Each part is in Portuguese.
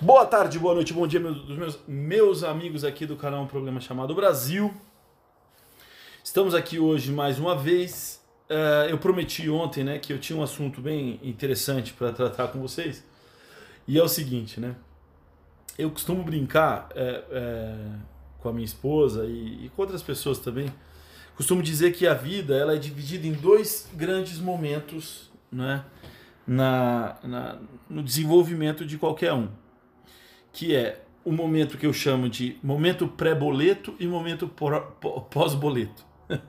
Boa tarde, boa noite, bom dia, meus, meus, meus amigos aqui do canal Um Programa Chamado Brasil. Estamos aqui hoje mais uma vez. Uh, eu prometi ontem né, que eu tinha um assunto bem interessante para tratar com vocês. E é o seguinte, né? Eu costumo brincar é, é, com a minha esposa e, e com outras pessoas também. Costumo dizer que a vida ela é dividida em dois grandes momentos né, na, na, no desenvolvimento de qualquer um que é o momento que eu chamo de momento pré-boleto e momento pós-boleto.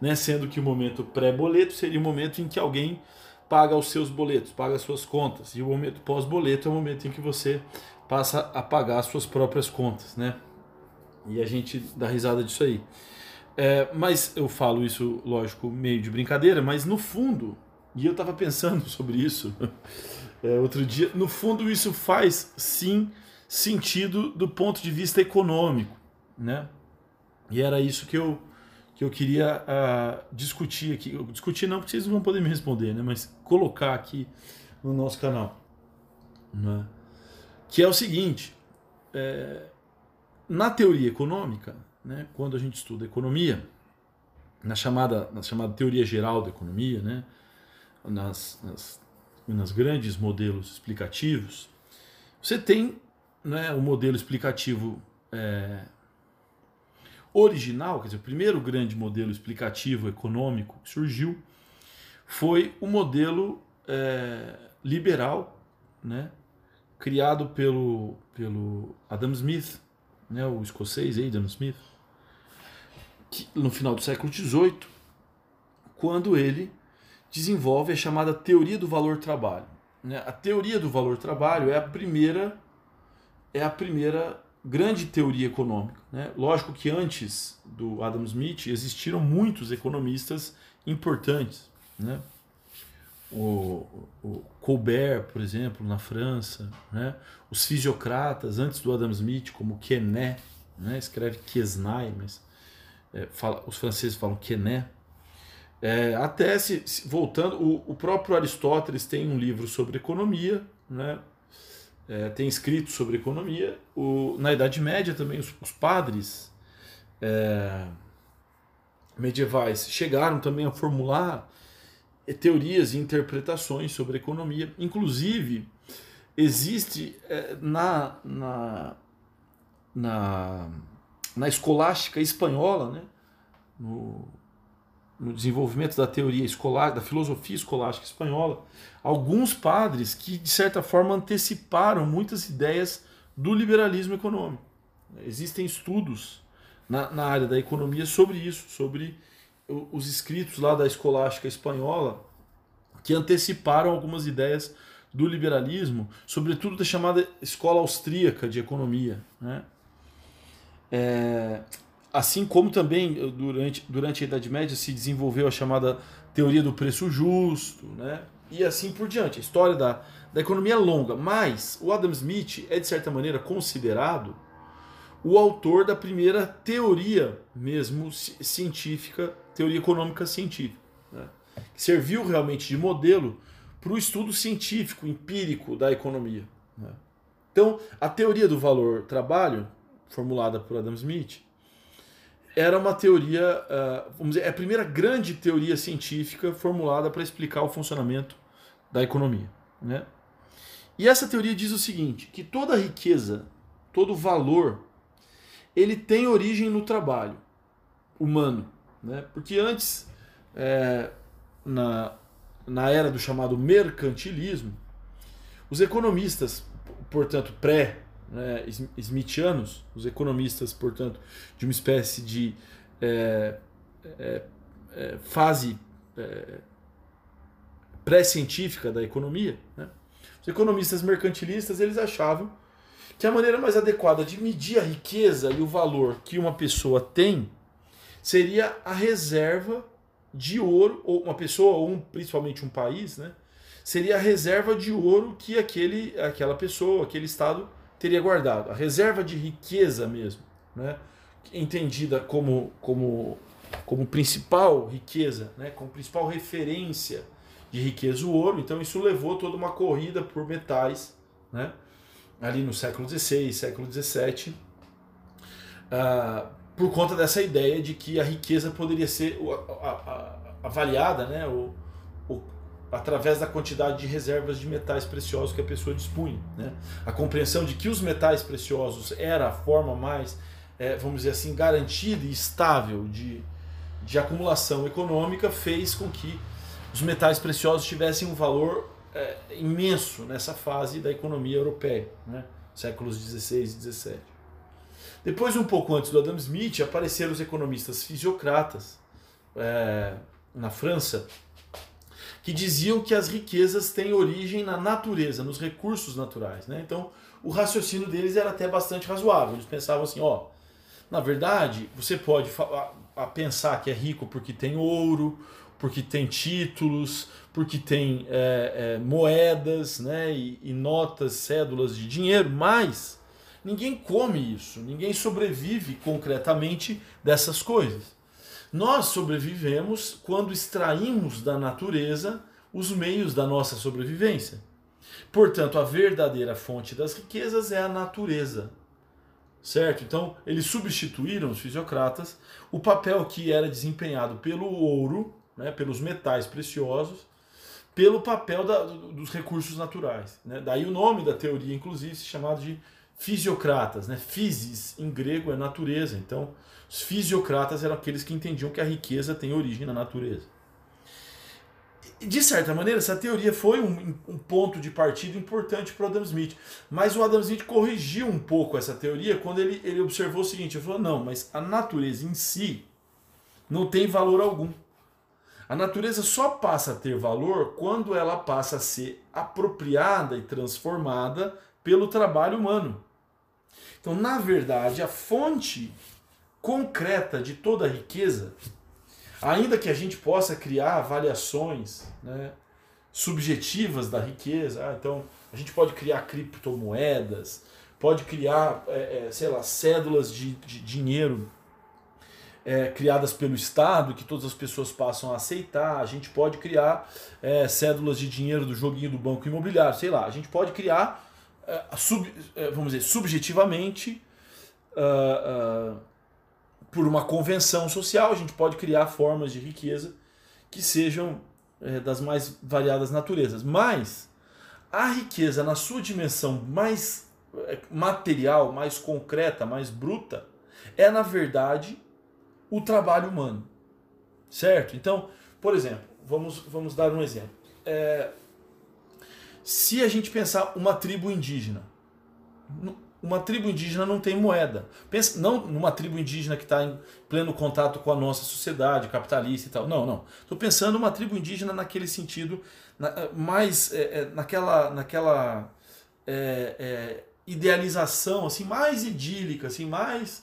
né? Sendo que o momento pré-boleto seria o momento em que alguém paga os seus boletos, paga as suas contas. E o momento pós-boleto é o momento em que você passa a pagar as suas próprias contas. Né? E a gente dá risada disso aí. É, mas eu falo isso, lógico, meio de brincadeira, mas no fundo, e eu estava pensando sobre isso é, outro dia, no fundo isso faz sim sentido do ponto de vista econômico, né? E era isso que eu que eu queria uh, discutir aqui. Discutir não, porque vocês não vão poder me responder, né? Mas colocar aqui no nosso canal, né? Que é o seguinte: é, na teoria econômica, né? Quando a gente estuda economia, na chamada na chamada teoria geral da economia, né? Nas, nas, nas grandes modelos explicativos, você tem né, o modelo explicativo é, original, quer dizer, o primeiro grande modelo explicativo econômico que surgiu foi o modelo é, liberal, né, criado pelo, pelo Adam Smith, né, o escocês Adam Smith, que, no final do século XVIII, quando ele desenvolve a chamada teoria do valor trabalho. Né? A teoria do valor trabalho é a primeira é a primeira grande teoria econômica. Né? Lógico que antes do Adam Smith existiram muitos economistas importantes. Né? O, o, Colbert, por exemplo, na França, né? os fisiocratas antes do Adam Smith, como Quesnay, né? escreve Quesnay, mas é, fala, os franceses falam Quesnay. É, até se, se voltando, o, o, próprio Aristóteles tem um livro sobre economia, né? É, tem escrito sobre economia. O, na Idade Média também os, os padres é, medievais chegaram também a formular é, teorias e interpretações sobre economia. Inclusive, existe é, na, na, na, na escolástica espanhola, né, no, no desenvolvimento da teoria escolar, da filosofia escolástica espanhola, alguns padres que, de certa forma, anteciparam muitas ideias do liberalismo econômico. Existem estudos na, na área da economia sobre isso, sobre os escritos lá da escolástica espanhola que anteciparam algumas ideias do liberalismo, sobretudo da chamada escola austríaca de economia. Né? É, Assim como também eh, durante, durante a Idade Média se desenvolveu a chamada teoria do preço justo, né? e assim por diante. A história da, da economia é longa, mas o Adam Smith é, de certa maneira, considerado o autor da primeira teoria mesmo científica, teoria econômica científica, né? que serviu realmente de modelo para o estudo científico, empírico da economia. Né? Então, a teoria do valor trabalho, formulada por Adam Smith, era uma teoria, uh, vamos dizer, é a primeira grande teoria científica formulada para explicar o funcionamento da economia. Né? E essa teoria diz o seguinte, que toda riqueza, todo valor, ele tem origem no trabalho humano. Né? Porque antes, é, na, na era do chamado mercantilismo, os economistas, portanto, pré né, smithianos, os economistas, portanto, de uma espécie de é, é, é, fase é, pré-científica da economia, né? os economistas mercantilistas eles achavam que a maneira mais adequada de medir a riqueza e o valor que uma pessoa tem seria a reserva de ouro, ou uma pessoa, ou um, principalmente um país, né? seria a reserva de ouro que aquele, aquela pessoa, aquele Estado teria guardado. A reserva de riqueza mesmo, né? entendida como, como, como principal riqueza, né? como principal referência de riqueza o ouro. Então isso levou toda uma corrida por metais, né? ali no século XVI, século XVII, uh, por conta dessa ideia de que a riqueza poderia ser avaliada né, o, o, através da quantidade de reservas de metais preciosos que a pessoa dispunha. Né? A compreensão de que os metais preciosos era a forma mais, é, vamos dizer assim, garantida e estável de, de acumulação econômica fez com que os metais preciosos tivessem um valor é, imenso nessa fase da economia europeia, né? séculos 16 e 17. Depois, um pouco antes do Adam Smith, apareceram os economistas fisiocratas é, na França, que diziam que as riquezas têm origem na natureza, nos recursos naturais. Né? Então, o raciocínio deles era até bastante razoável. Eles pensavam assim: ó, na verdade, você pode pensar que é rico porque tem ouro, porque tem títulos, porque tem é, é, moedas né, e, e notas, cédulas de dinheiro, mas ninguém come isso, ninguém sobrevive concretamente dessas coisas. Nós sobrevivemos quando extraímos da natureza os meios da nossa sobrevivência. Portanto, a verdadeira fonte das riquezas é a natureza. Certo? Então, eles substituíram os fisiocratas o papel que era desempenhado pelo ouro, né, pelos metais preciosos, pelo papel da, dos recursos naturais. Né? Daí o nome da teoria, inclusive, se chamava de fisiocratas. Né? Physis, em grego, é natureza. Então, os fisiocratas eram aqueles que entendiam que a riqueza tem origem na natureza. De certa maneira, essa teoria foi um, um ponto de partida importante para o Adam Smith. Mas o Adam Smith corrigiu um pouco essa teoria quando ele, ele observou o seguinte: ele falou, não, mas a natureza em si não tem valor algum. A natureza só passa a ter valor quando ela passa a ser apropriada e transformada pelo trabalho humano. Então, na verdade, a fonte concreta de toda a riqueza, ainda que a gente possa criar avaliações né, subjetivas da riqueza, ah, então a gente pode criar criptomoedas, pode criar, é, é, sei lá, cédulas de, de dinheiro é, criadas pelo Estado, que todas as pessoas passam a aceitar, a gente pode criar é, cédulas de dinheiro do joguinho do banco imobiliário, sei lá, a gente pode criar, é, sub, é, vamos dizer, subjetivamente, uh, por uma convenção social, a gente pode criar formas de riqueza que sejam é, das mais variadas naturezas. Mas a riqueza, na sua dimensão mais material, mais concreta, mais bruta, é na verdade o trabalho humano. Certo? Então, por exemplo, vamos, vamos dar um exemplo. É, se a gente pensar uma tribo indígena, uma tribo indígena não tem moeda. Pensa, não numa tribo indígena que está em pleno contato com a nossa sociedade capitalista e tal. Não, não. Estou pensando uma tribo indígena naquele sentido, na, eh, mais é, é, naquela, naquela é, idealização assim mais idílica, assim mais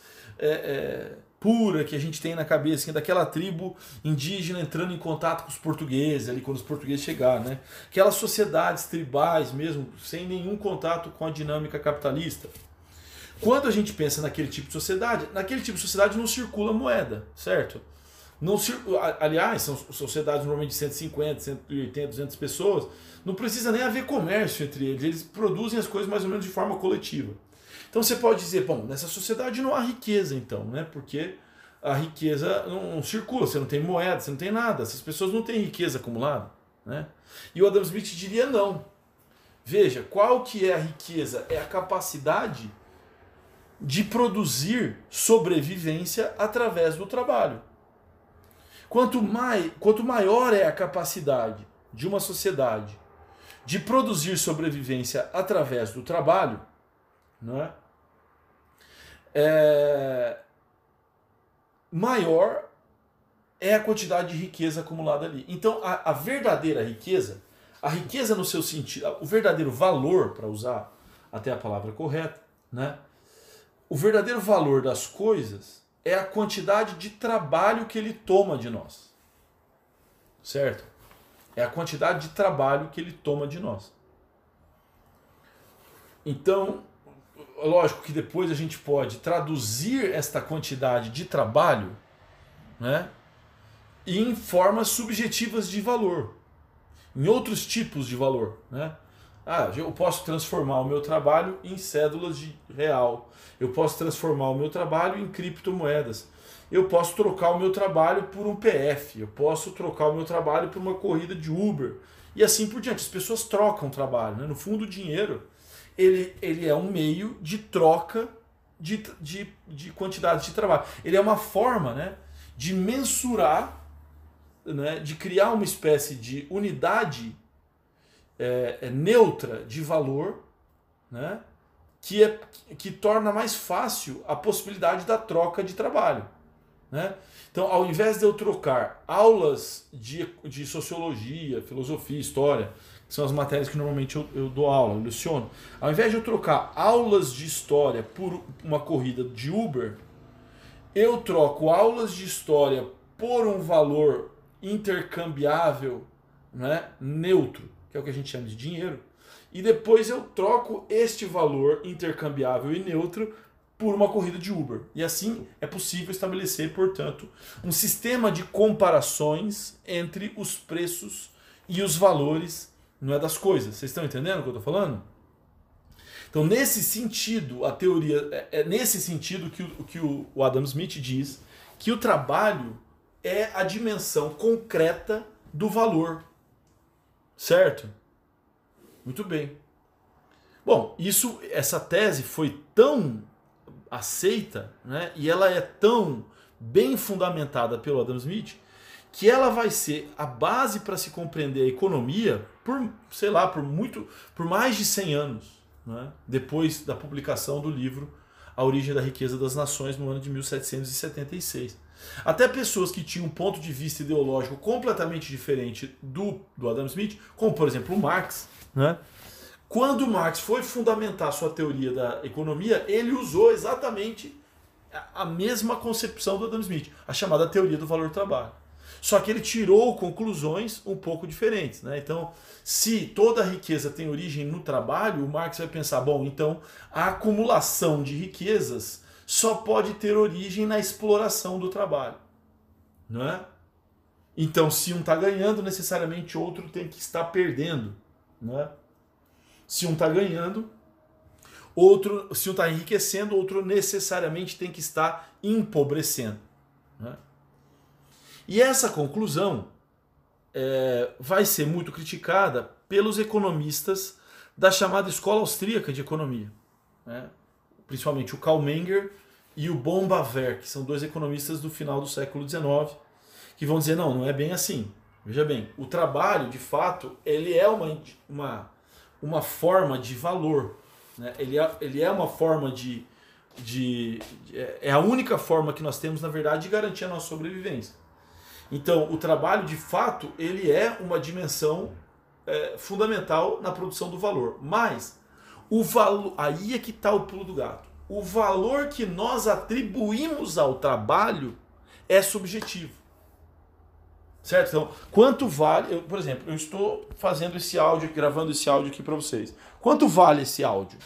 pura que a gente tem na cabeça, assim, daquela tribo indígena entrando em contato com os portugueses, ali quando os portugueses chegaram, né? Aquelas sociedades tribais mesmo, sem nenhum contato com a dinâmica capitalista. Quando a gente pensa naquele tipo de sociedade, naquele tipo de sociedade não circula moeda, certo? Não aliás, são sociedades normalmente de 150, 180, 200 pessoas, não precisa nem haver comércio entre eles, eles produzem as coisas mais ou menos de forma coletiva. Então você pode dizer, bom, nessa sociedade não há riqueza então, né? Porque a riqueza não, não circula, você não tem moeda, você não tem nada, essas pessoas não têm riqueza acumulada, né? E o Adam Smith diria não. Veja, qual que é a riqueza? É a capacidade de produzir sobrevivência através do trabalho. Quanto, mai, quanto maior é a capacidade de uma sociedade de produzir sobrevivência através do trabalho, é? é maior é a quantidade de riqueza acumulada ali. Então, a, a verdadeira riqueza, a riqueza no seu sentido, o verdadeiro valor, para usar até a palavra correta, né? O verdadeiro valor das coisas é a quantidade de trabalho que ele toma de nós. Certo? É a quantidade de trabalho que ele toma de nós. Então, lógico que depois a gente pode traduzir esta quantidade de trabalho né, em formas subjetivas de valor, em outros tipos de valor. Né? Ah, eu posso transformar o meu trabalho em cédulas de real. Eu posso transformar o meu trabalho em criptomoedas. Eu posso trocar o meu trabalho por um PF. Eu posso trocar o meu trabalho por uma corrida de Uber. E assim por diante. As pessoas trocam trabalho. Né? No fundo, o dinheiro ele, ele é um meio de troca de, de, de quantidade de trabalho. Ele é uma forma né, de mensurar, né, de criar uma espécie de unidade é, é, neutra de valor, né, que, é, que torna mais fácil a possibilidade da troca de trabalho. Né? Então, ao invés de eu trocar aulas de, de sociologia, filosofia, história, são as matérias que normalmente eu, eu dou aula, eu leciono, ao invés de eu trocar aulas de história por uma corrida de Uber, eu troco aulas de história por um valor intercambiável, né, neutro, que é o que a gente chama de dinheiro, e depois eu troco este valor intercambiável e neutro por uma corrida de Uber. E assim é possível estabelecer, portanto, um sistema de comparações entre os preços e os valores não é das coisas. Vocês estão entendendo o que eu estou falando? Então, nesse sentido, a teoria. É, é nesse sentido que, o, que o Adam Smith diz que o trabalho é a dimensão concreta do valor. Certo? Muito bem. Bom, isso, essa tese foi tão aceita, né, e ela é tão bem fundamentada pelo Adam Smith, que ela vai ser a base para se compreender a economia por, sei lá, por muito, por mais de 100 anos, né? depois da publicação do livro A Origem da Riqueza das Nações no ano de 1776. Até pessoas que tinham um ponto de vista ideológico completamente diferente do, do Adam Smith, como por exemplo o Marx, né? quando Marx foi fundamentar sua teoria da economia, ele usou exatamente a mesma concepção do Adam Smith, a chamada teoria do valor do trabalho. Só que ele tirou conclusões um pouco diferentes. Né? Então, se toda riqueza tem origem no trabalho, o Marx vai pensar: bom, então a acumulação de riquezas só pode ter origem na exploração do trabalho. Não é? Então, se um está ganhando, necessariamente outro tem que estar perdendo. É? Se um está ganhando, outro, se um está enriquecendo, outro necessariamente tem que estar empobrecendo. É? E essa conclusão é, vai ser muito criticada pelos economistas da chamada escola austríaca de economia, né? principalmente o Karl Menger e o Bombaver, que são dois economistas do final do século XIX, que vão dizer não, não é bem assim. Veja bem, o trabalho, de fato, ele é uma, uma, uma forma de valor, né? ele, é, ele é uma forma de, de, de é a única forma que nós temos, na verdade, de garantir a nossa sobrevivência. Então, o trabalho, de fato, ele é uma dimensão é, fundamental na produção do valor. Mas, o valor, aí é que está o pulo do gato. O valor que nós atribuímos ao trabalho é subjetivo. Certo? Então, quanto vale. Eu, por exemplo, eu estou fazendo esse áudio, gravando esse áudio aqui para vocês. Quanto vale esse áudio?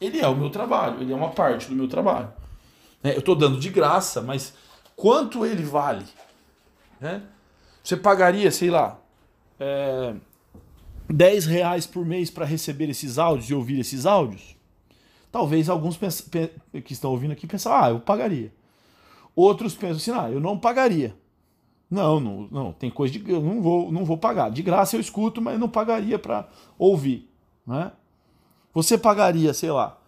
Ele é o meu trabalho, ele é uma parte do meu trabalho. É, eu estou dando de graça, mas quanto ele vale? Né? Você pagaria, sei lá, é, 10 reais por mês para receber esses áudios e ouvir esses áudios? Talvez alguns que estão ouvindo aqui pensem, ah, eu pagaria. Outros pensam assim, ah, eu não pagaria. Não, não, não, tem coisa de eu não vou, não vou pagar. De graça eu escuto, mas não pagaria para ouvir, né? Você pagaria, sei lá,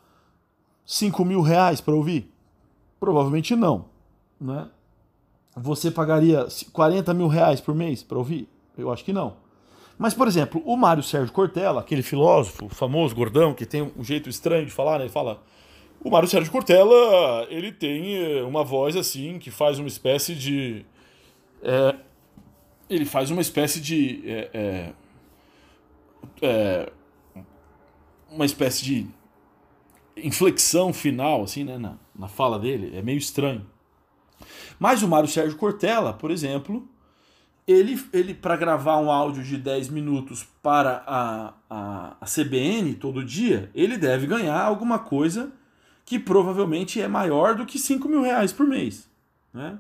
5 mil reais para ouvir? Provavelmente não, né? Você pagaria 40 mil reais por mês para ouvir? Eu acho que não. Mas, por exemplo, o Mário Sérgio Cortella, aquele filósofo famoso, gordão, que tem um jeito estranho de falar, né? Ele fala. O Mário Sérgio Cortella, ele tem eh, uma voz assim, que faz uma espécie de. É, ele faz uma espécie de. É, é, uma espécie de inflexão final, assim, né, na, na fala dele. É meio estranho. Mas o Mário Sérgio Cortella, por exemplo, ele, ele para gravar um áudio de 10 minutos para a, a, a CBN todo dia, ele deve ganhar alguma coisa que provavelmente é maior do que 5 mil reais por mês. Né?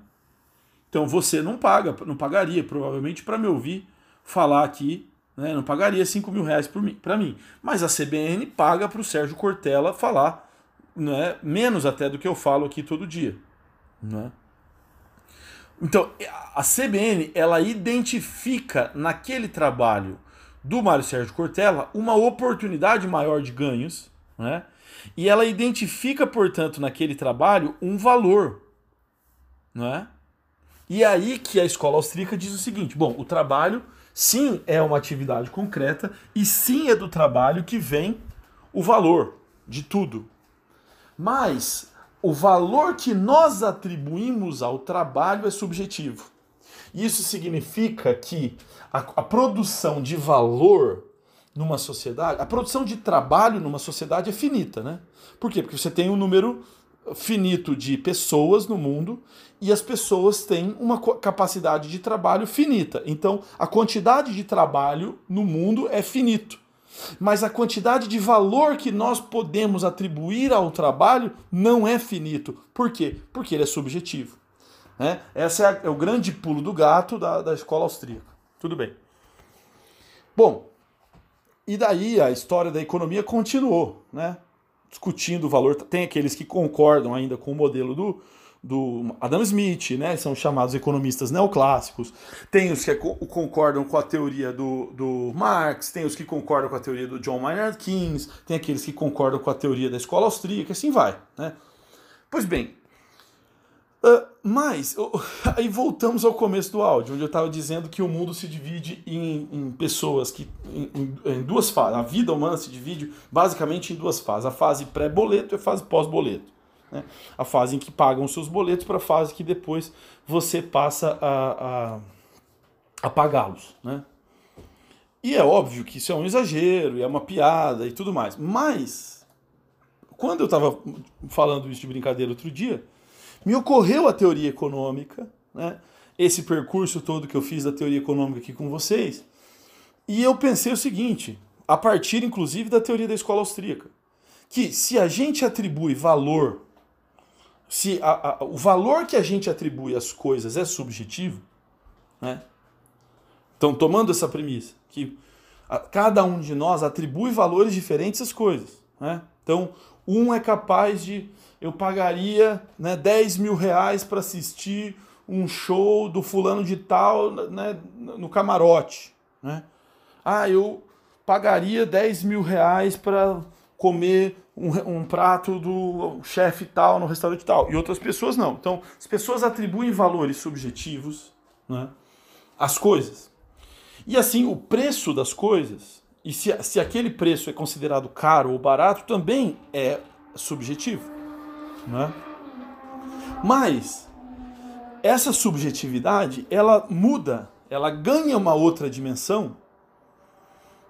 Então você não paga, não pagaria provavelmente para me ouvir falar aqui né? não pagaria 5 mil reais para mim. Mas a CBN paga para o Sérgio Cortella falar né? menos até do que eu falo aqui todo dia. Né? Então, a CBN ela identifica naquele trabalho do Mário Sérgio Cortella uma oportunidade maior de ganhos, né? E ela identifica, portanto, naquele trabalho um valor, né? E aí que a escola austríaca diz o seguinte: bom, o trabalho sim é uma atividade concreta e sim é do trabalho que vem o valor de tudo. Mas o valor que nós atribuímos ao trabalho é subjetivo. Isso significa que a, a, produção de valor numa sociedade, a produção de trabalho numa sociedade é finita, né? Por quê? Porque você tem um número finito de pessoas no mundo e as pessoas têm uma capacidade de trabalho finita. Então, a quantidade de trabalho no mundo é finito. Mas a quantidade de valor que nós podemos atribuir ao trabalho não é finito. Por quê? Porque ele é subjetivo. Né? Esse é, é, o grande pulo do gato da, da escola austríaca. Tudo bem. Bom, e daí a história da economia continuou, né? discutindo o valor. Tem aqueles que concordam ainda com o modelo do, do Adam Smith, né? São chamados economistas neoclássicos. Tem os que concordam com a teoria do, do Marx, tem os que concordam com a teoria do John Maynard Keynes, tem aqueles que concordam com a teoria da escola austríaca, assim vai, né? Pois bem, uh, mas aí voltamos ao começo do áudio, onde eu estava dizendo que o mundo se divide em, em pessoas que em, em duas fases. A vida humana se divide basicamente em duas fases: a fase pré-boleto e a fase pós-boleto. Né? A fase em que pagam seus boletos para a fase que depois você passa a, a, a pagá-los. Né? E é óbvio que isso é um exagero, é uma piada e tudo mais. Mas, quando eu estava falando isso de brincadeira outro dia, me ocorreu a teoria econômica, né? esse percurso todo que eu fiz da teoria econômica aqui com vocês, e eu pensei o seguinte, a partir inclusive da teoria da escola austríaca, que se a gente atribui valor se a, a, o valor que a gente atribui às coisas é subjetivo, né? Então, tomando essa premissa, que a, cada um de nós atribui valores diferentes às coisas, né? Então, um é capaz de. Eu pagaria né, 10 mil reais para assistir um show do fulano de tal né, no camarote. Né? Ah, eu pagaria 10 mil reais para comer um, um prato do chefe tal no restaurante tal, e outras pessoas não. Então, as pessoas atribuem valores subjetivos né, às coisas. E assim, o preço das coisas, e se, se aquele preço é considerado caro ou barato, também é subjetivo. Né? Mas, essa subjetividade, ela muda, ela ganha uma outra dimensão,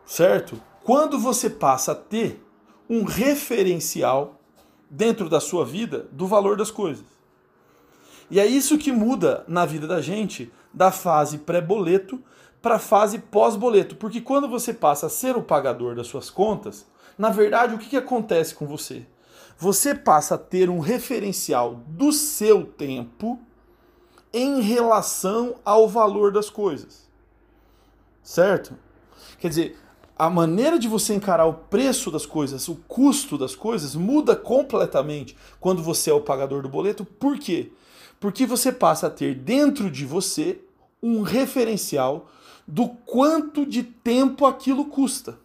certo? Quando você passa a ter um referencial dentro da sua vida do valor das coisas. E é isso que muda na vida da gente da fase pré-boleto para a fase pós-boleto. Porque quando você passa a ser o pagador das suas contas, na verdade, o que, que acontece com você? Você passa a ter um referencial do seu tempo em relação ao valor das coisas. Certo? Quer dizer, a maneira de você encarar o preço das coisas, o custo das coisas, muda completamente quando você é o pagador do boleto. Por quê? Porque você passa a ter dentro de você um referencial do quanto de tempo aquilo custa.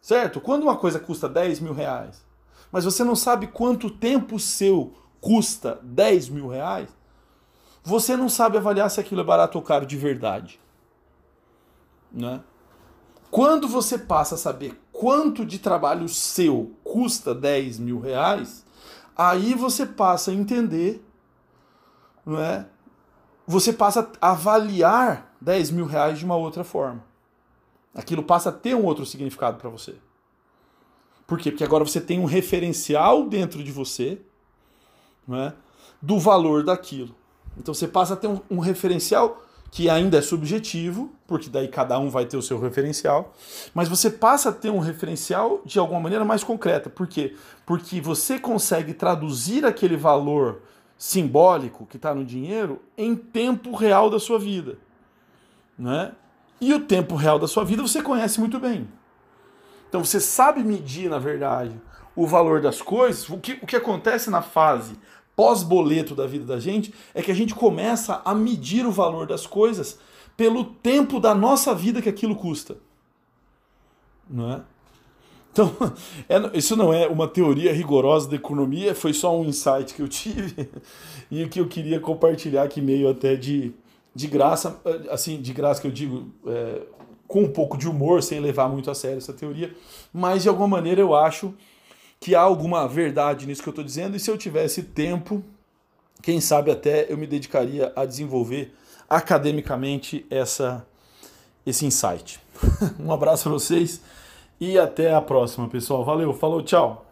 Certo? Quando uma coisa custa 10 mil reais, mas você não sabe quanto tempo seu custa 10 mil reais, você não sabe avaliar se aquilo é barato ou caro de verdade. Né? Quando você passa a saber quanto de trabalho seu custa 10 mil reais, aí você passa a entender, não é? Você passa a avaliar 10 mil reais de uma outra forma. Aquilo passa a ter um outro significado para você. Por quê? Porque agora você tem um referencial dentro de você não é? do valor daquilo. Então você passa a ter um, um referencial que ainda é subjetivo, porque daí cada um vai ter o seu referencial, mas você passa a ter um referencial de alguma maneira mais concreta. Por quê? Porque você consegue traduzir aquele valor simbólico que está no dinheiro em tempo real da sua vida. Né? E o tempo real da sua vida você conhece muito bem. Então você sabe medir, na verdade, o valor das coisas. O que, o que acontece na fase pós-boleto da vida da gente é que a gente começa a medir o valor das coisas pelo tempo da nossa vida que aquilo custa. Não é? Então, é, isso não é uma teoria rigorosa da economia, foi só um insight que eu tive e que eu queria compartilhar aqui meio até de, de graça, assim, de graça que eu digo, é, com um pouco de humor, sem levar muito a sério essa teoria, mas de alguma maneira eu acho que há alguma verdade nisso que eu estou dizendo, e se eu tivesse tempo, quem sabe até eu me dedicaria a desenvolver academicamente essa, esse insight. um abraço a vocês e até a próxima, pessoal. Valeu, falou, tchau.